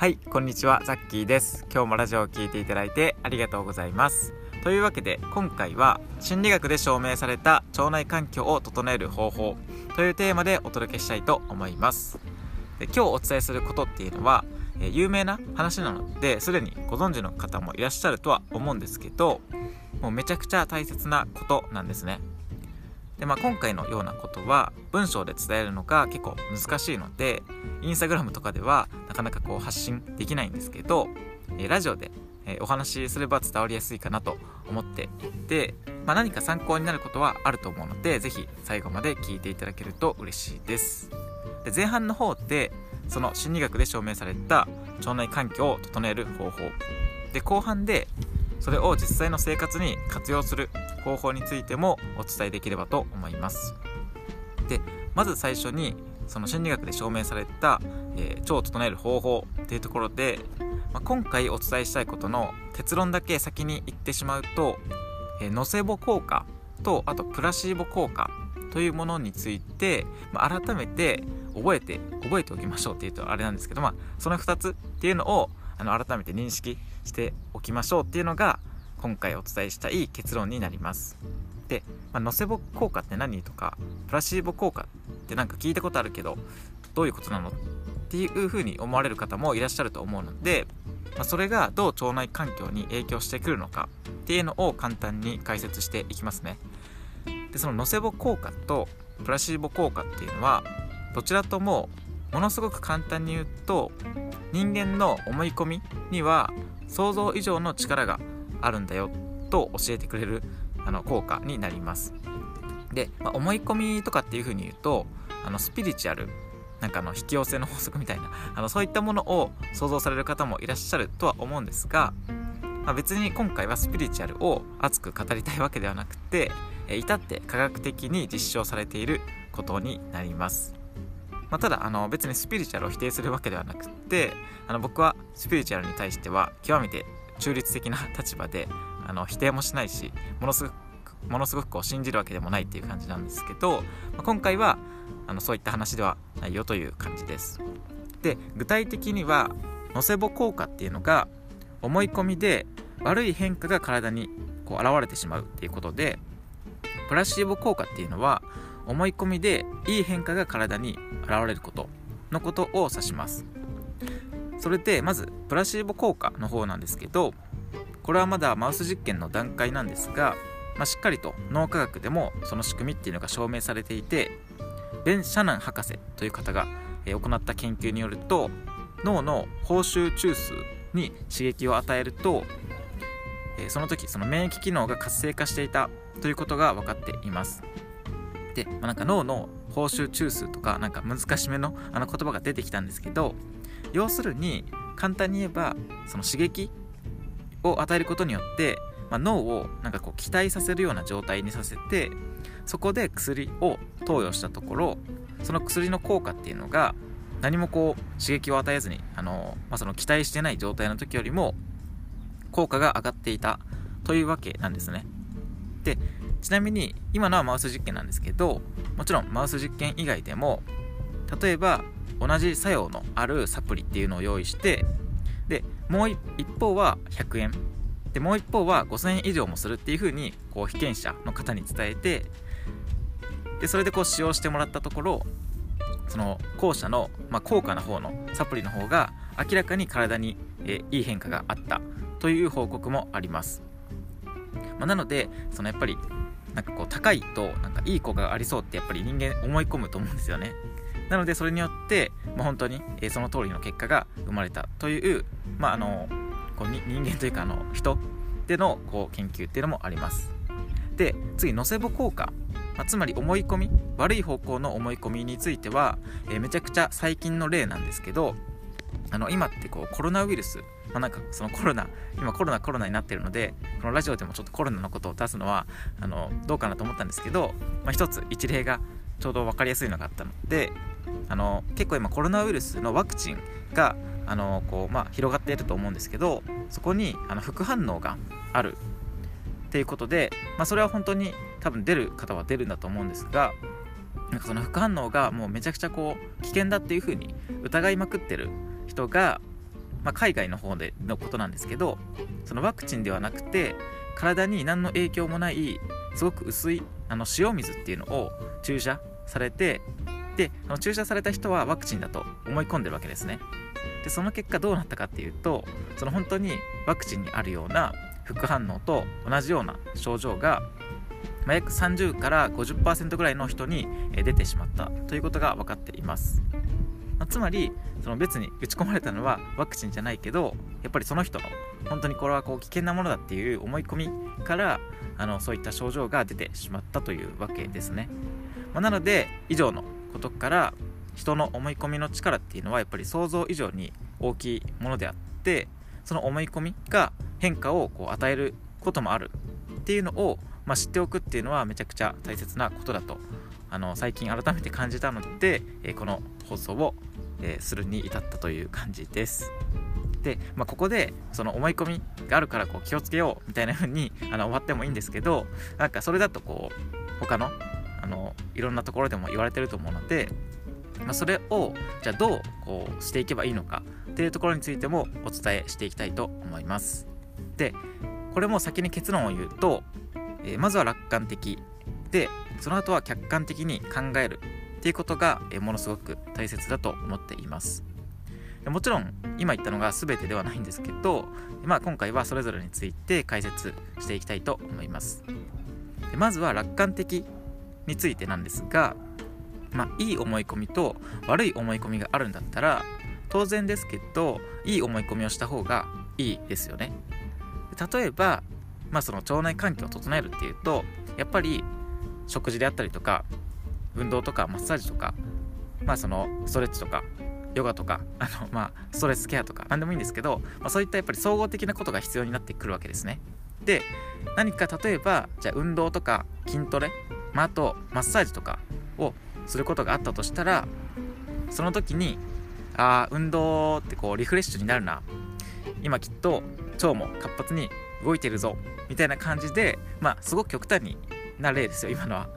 はいこんにちはザッキーです。今日もラジオを聴いていただいてありがとうございます。というわけで今回は心理学で証明された腸内環境を整える方法というテーマでお届けしたいと思います。で今日お伝えすることっていうのはえ有名な話なのですでにご存知の方もいらっしゃるとは思うんですけどもうめちゃくちゃ大切なことなんですね。で、まあ、今回のようなことは文章で伝えるのが結構難しいのでインスタグラムとかではなかなかこう発信できないんですけど、えラジオで、えお話しすれば伝わりやすいかなと思っていて、まあ、何か参考になることはあると思うので是非最後まで聞いていただけると嬉しいです。で前半の方でその心理学で証明された腸内環境を整える方法。で後半でそれを実際の生活に活用する方法についてもお伝えできればと思います。でまず最初にその心理学で証明された、えー、腸を整える方法っていうところで、まあ、今回お伝えしたいことの結論だけ先に言ってしまうと、えー、ノセボ効果とあとプラシーボ効果というものについて、まあ、改めて覚えて覚えておきましょうっていうとあれなんですけど、まあ、その2つっていうのをあの改めて認識しておきましょうっていうのが今回お伝えしたい結論になります。で、まあ、ノセボ効果って何とかプラシーボ効果って何か聞いたことあるけどどういうことなのっていうふうに思われる方もいらっしゃると思うので、まあ、それがどう腸内環境に影響してくるのかっていうのを簡単に解説していきますね。でそのノセボ効果とプラシーボ効果っていうのはどちらともものすごく簡単に言うと人間の思い込みには想像以上の力があるんだよと教えてくれるあの効果になります。で、まあ、思い込みとかっていう風に言うとあのスピリチュアルなんかの引き寄せの法則みたいな あのそういったものを想像される方もいらっしゃるとは思うんですが、まあ、別に今回はスピリチュアルを熱く語りたいわけではなくて至って科学的に実証されていることになります。まあ、ただあの別にスピリチュアルを否定するわけではなくてあの僕はスピリチュアルに対しては極めて中立的な 立場であの否定もしないしものすごくものすごくこう信じるわけでもないっていう感じなんですけど、まあ、今回はあのそういった話ではないよという感じです。で具体的にはノセボ効果っていうのが思い込みで悪い変化が体にこう現れてしまうっていうことでプラシーボ効果っていうのは思い込みでいい変化が体に現れることのことを指します。それでまずプラシーボ効果の方なんですけどこれはまだマウス実験の段階なんですが、まあ、しっかりと脳科学でもその仕組みっていうのが証明されていてベン・シャナン博士という方が行った研究によると脳の報酬中枢に刺激を与えるとその時その免疫機能が活性化していたということが分かっています。で、まあ、なんか脳の報酬中枢とかなんか難しめのあの言葉が出てきたんですけど要するに簡単に言えばその刺激を与えることによって、まあ、脳をなんかこう期待させるような状態にさせてそこで薬を投与したところその薬の効果っていうのが何もこう刺激を与えずにあの、まあ、その期待してない状態の時よりも効果が上がっていたというわけなんですね。でちなみに今のはマウス実験なんですけどもちろんマウス実験以外でも例えば同じ作用のあるサプリっていうのを用意してでもう一方は100円。でもう一方は5000円以上もするっていう風にこう被験者の方に伝えてでそれでこう使用してもらったところその後者の、まあ、高価な方のサプリの方が明らかに体に、えいい変化があったという報告もあります、まあ、なのでそのやっぱりなんかこう高いとなんかいい効果がありそうってやっぱり人間思い込むと思うんですよね。なのでそれによって、まあ、本当に、えー、その通りの結果が生まれたという、まあ、あのこう人間というかあの人でのこう研究っていうのもあります。で次ノセボ効果、まあ、つまり思い込み悪い方向の思い込みについては、えー、めちゃくちゃ最近の例なんですけどあの今ってこうコロナウイルス。まあ、なんかそのコロナ今コロナコロナになってるのでこのラジオでもちょっとコロナのことを出すのはあのどうかなと思ったんですけど、まあ、一つ一例がちょうど分かりやすいのがあったの。であの結構今コロナウイルスのワクチンがあのこう、まあ、広がっていると思うんですけどそこにあの副反応がある。っていうことで、まあ、それは本当に多分出る方は出るんだと思うんですがなんかその副反応がもうめちゃくちゃこう危険だっていう風に疑いまくってる人がまあ、海外の方でのことなんですけどそのワクチンではなくて体に何の影響もないすごく薄いあの塩水っていうのを注射されてでその注射された人はワクチンだと思い込んでるわけですね。でその結果どうなったかっていうとその本当にワクチンにあるような副反応と同じような症状が、まあ、約30から50%ぐらいの人に出てしまったということが分かっています、まあ、つまりその別に打ち込まれたのはワクチンじゃないけどやっぱりその人の本当にこれはこう危険なものだっていう思い込みからあのそういった症状が出てしまったというわけですね、まあ、なので以上のことから人の思い込みの力っていうのはやっぱり想像以上に大きいものであってその思い込みが変化をこう与えることもあるっていうのを、まあ、知っておくっていうのはめちゃくちゃ大切なことだとあの最近改めて感じたので、えー、この放送を、えー、するに至ったという感じです。で、まあ、ここでその思い込みがあるからこう気をつけようみたいな風にあの終わってもいいんですけどなんかそれだとこう他のあのいろんなところでも言われてると思うのでまあ、それをじゃあどうこうしていけばいいのかっていうところについてもお伝えしていきたいと思います。でこれも先に結論を言うと、えー、まずは楽観的でその後は客観的に考えるっていうことが、えー、ものすごく大切だと思っています。もちろん今言ったのが全てではないんですけど、まあ、今回はそれぞれについて解説していきたいと思います。でまずは楽観的についてなんですがまあ、いい思い込みと悪い思い込みがあるんだったら当然ですけどいい思い込みをした方がいいですよね。例えば、まあ、その腸内環境を整えるっていうとやっぱり食事であったりとか運動とかマッサージとか、まあ、そのストレッチとかヨガとかあの、まあ、ストレスケアとか何でもいいんですけど、まあ、そういったやっぱり総合的なことが必要になってくるわけですね。で何か例えばじゃあ運動とか筋トレ、まあ、あとマッサージとかをすることがあったとしたらその時にああ運動ってこうリフレッシュになるな。今きっと腸も活発に動いてるぞ。みたいな感じでまあすごく極端な例ですよ今のは、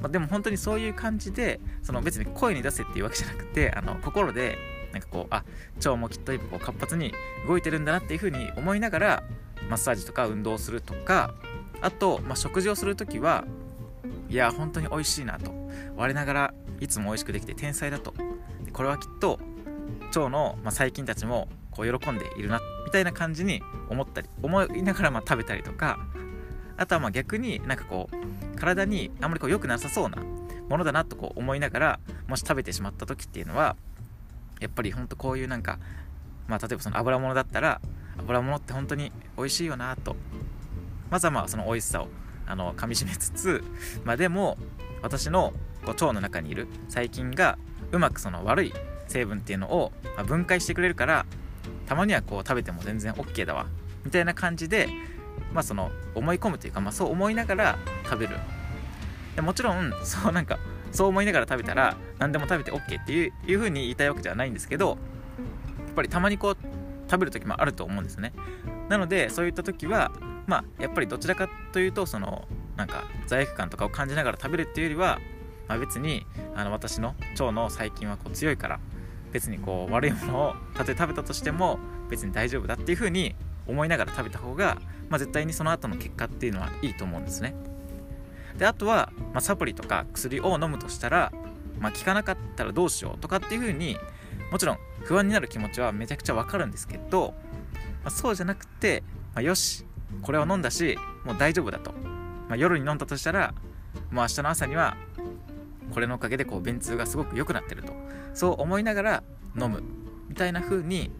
まあ、でも本当にそういう感じでその別に声に出せっていうわけじゃなくてあの心でなんかこうあ腸もきっと今こう活発に動いてるんだなっていう風に思いながらマッサージとか運動するとかあと、まあ、食事をする時はいや本当に美味しいなと。我ながらいつも美味しくできて天才だと。これはきっと腸の、まあ、細菌たちもこう喜んでいるなみたいな感じに思ったり思いながらま食べたりとかあとはまあ逆になんかこう体にあんまりこう良くなさそうなものだなとこう思いながらもし食べてしまった時っていうのはやっぱりほんとこういうなんかまあ例えばその油物だったら油物って本当に美味しいよなと。まずはまあその美味しさをあの噛みしめつつまあでも私のこう腸の中にいる細菌がうまくその悪い成分っていうのを、分解してくれるからたまにはこう食べても全然 OK だわ。みたいな感じで、まあ、その思い込むというか、まあ、そう思いながら食べる。でもちろんそうなんかそう思いながら食べたら何でも食べて OK っていういう風に言いたいわけではないんですけどやっぱりたまにこう食べる時もあると思うんですね。なのでそういった時はまあやっぱりどちらかというとそのなんか罪悪感とかを感じながら食べるっていうよりは、まあ、別にあの私の腸の細菌はこう強いから別にこう悪いものをたとえ食べたとしても別に大丈夫だっていう風に思いながら食べた方が、まあ、絶対にその後の結果っていうのはいいと思うんですね。であとは、まあ、サプリとか薬を飲むとしたら、まあ、効かなかったらどうしようとかっていう風にもちろん不安になる気持ちはめちゃくちゃわかるんですけど、まあ、そうじゃなくて、まあ、よしこれを飲んだしもう大丈夫だと。まあ、夜に飲んだとしたらもう明日の朝にはこれのおかげでこう便通がすごく良くなってると。そう思いながら飲む。みたいな風に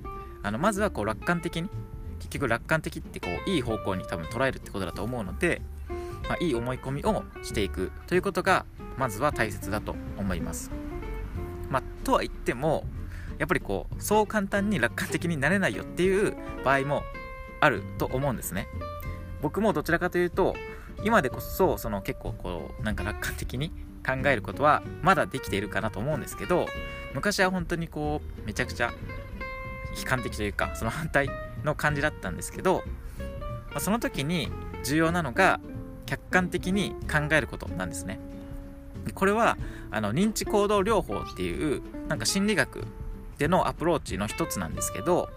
あのまずはこう楽観的に結局楽観的ってこういい方向に多分捉えるってことだと思うので、まあ、いい思い込みをしていく。ということがまずは大切だと思います。まあ、とは言ってもやっぱりこうそう簡単に楽観的になれないよっていう場合もあると思うんですね。僕もどちらかというと今でこそその結構こうなんか楽観的に考えることはまだできているかなと思うんですけど昔は本当にこうめちゃくちゃ悲観的というかその反対の感じだったんですけど、まあ、その時に重要なのが客観的に考えることなんですねこれはあの認知行動療法っていうなんか心理学でのアプローチの一つなんですけど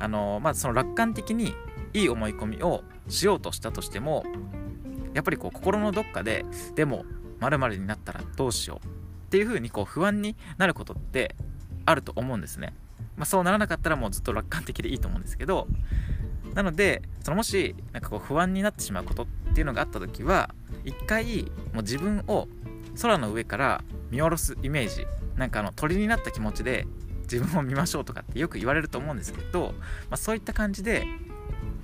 あのまあその楽観的にいい思い込みをしようとしたとしてもやっぱりこう心のどっかででも〇〇になったらどうしようっていう風にこう不安になることってあると思うんですね。まあ、そうならなかったらもうずっと楽観的でいいと思うんですけどなのでそのもしなんかこう不安になってしまうことっていうのがあった時は一回もう自分を空の上から見下ろすイメージなんかあの鳥になった気持ちで自分を見ましょうとかってよく言われると思うんですけど、まあ、そういった感じで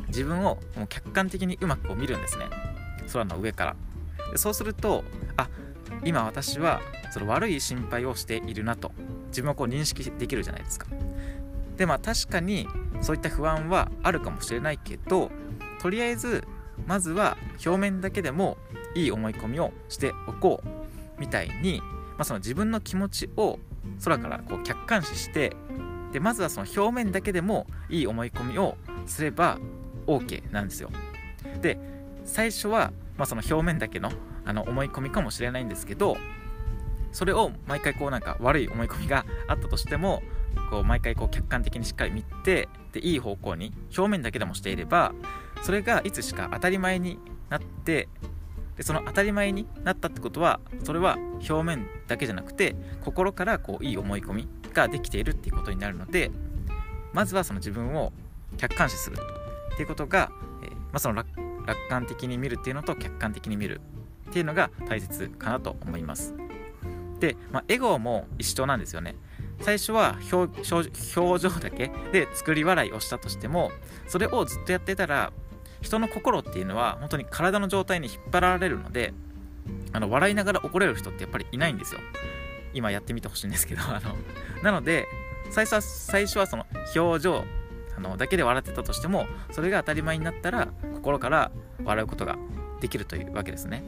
自分をもう客観的にうまくこう見るんですね。空の上から。でそうするとあ今私はその悪い心配をしているなと。自分をこう認識できるじゃないですか。でまあ確かにそういった不安はあるかもしれないけどとりあえずまずは表面だけでもいい思い込みをしておこう。みたいに、まあ、その自分の気持ちを空からこう客観視してでまずはその表面だけでもいい思い込みをすれば OK なんですよ。で最初は、まあ、その表面だけのあの思い込みかもしれないんですけどそれを毎回こうなんか悪い思い込みがあったとしてもこう毎回こう客観的にしっかり見てでいい方向に表面だけでもしていればそれがいつしか当たり前になってでその当たり前になったってことはそれは表面だけじゃなくて心からこういい思い込みができているっていうことになるのでまずはその自分を客観視するっていうことが、えー、まあ、その楽観的に見るっていうのと客観的に見るっていうのが大切かなと思います。で、まあ、エゴも一緒なんですよね。最初は表情だけで作り笑いをしたとしてもそれをずっとやってたら人の心っていうのは本当に体の状態に引っ張られるのであの笑いながら怒れる人ってやっぱりいないんですよ。今やってみてほしいんですけど あのなので最初は最初はその表情あのだけで笑ってたとしてもそれが当たり前になったら心から笑うことができるというわけですね。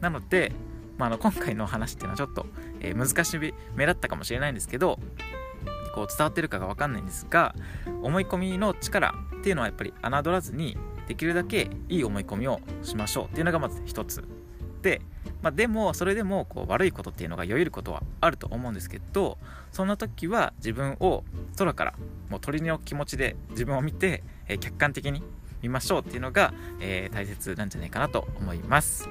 なので、まあ、の今回の話っていうのはちょっと、えー、難しめだったかもしれないんですけどこう伝わってるかが分かんないんですが思い込みの力っていうのはやっぱり侮らずにできるだけいい思い込みをしましょうっていうのがまず一つで、まあ、でもそれでもこう悪いことっていうのがよゆることはあると思うんですけどそんな時は自分を空からもう鳥の気持ちで自分を見て、えー、客観的に見ましょうっていうのが、えー、大切なんじゃないかなと思います。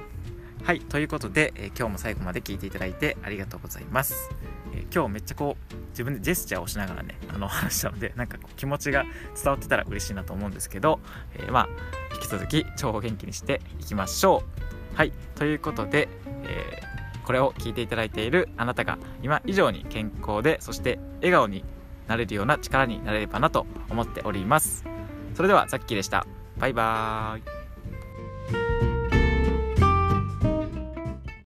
はい、ということで、えー、今日も最後まで聞いていただいてありがとうございます。えー、今日めっちゃこう自分でジェスチャーをしながらねあの話したのでなんか気持ちが伝わってたら嬉しいなと思うんですけど、えー、まあ引き続き超元気にしていきましょう。はいということで、えこれを聞いていただいているあなたが今以上に健康でそして笑顔になれるような力になれればなと思っております。それではザッキーでした。バイバーイ。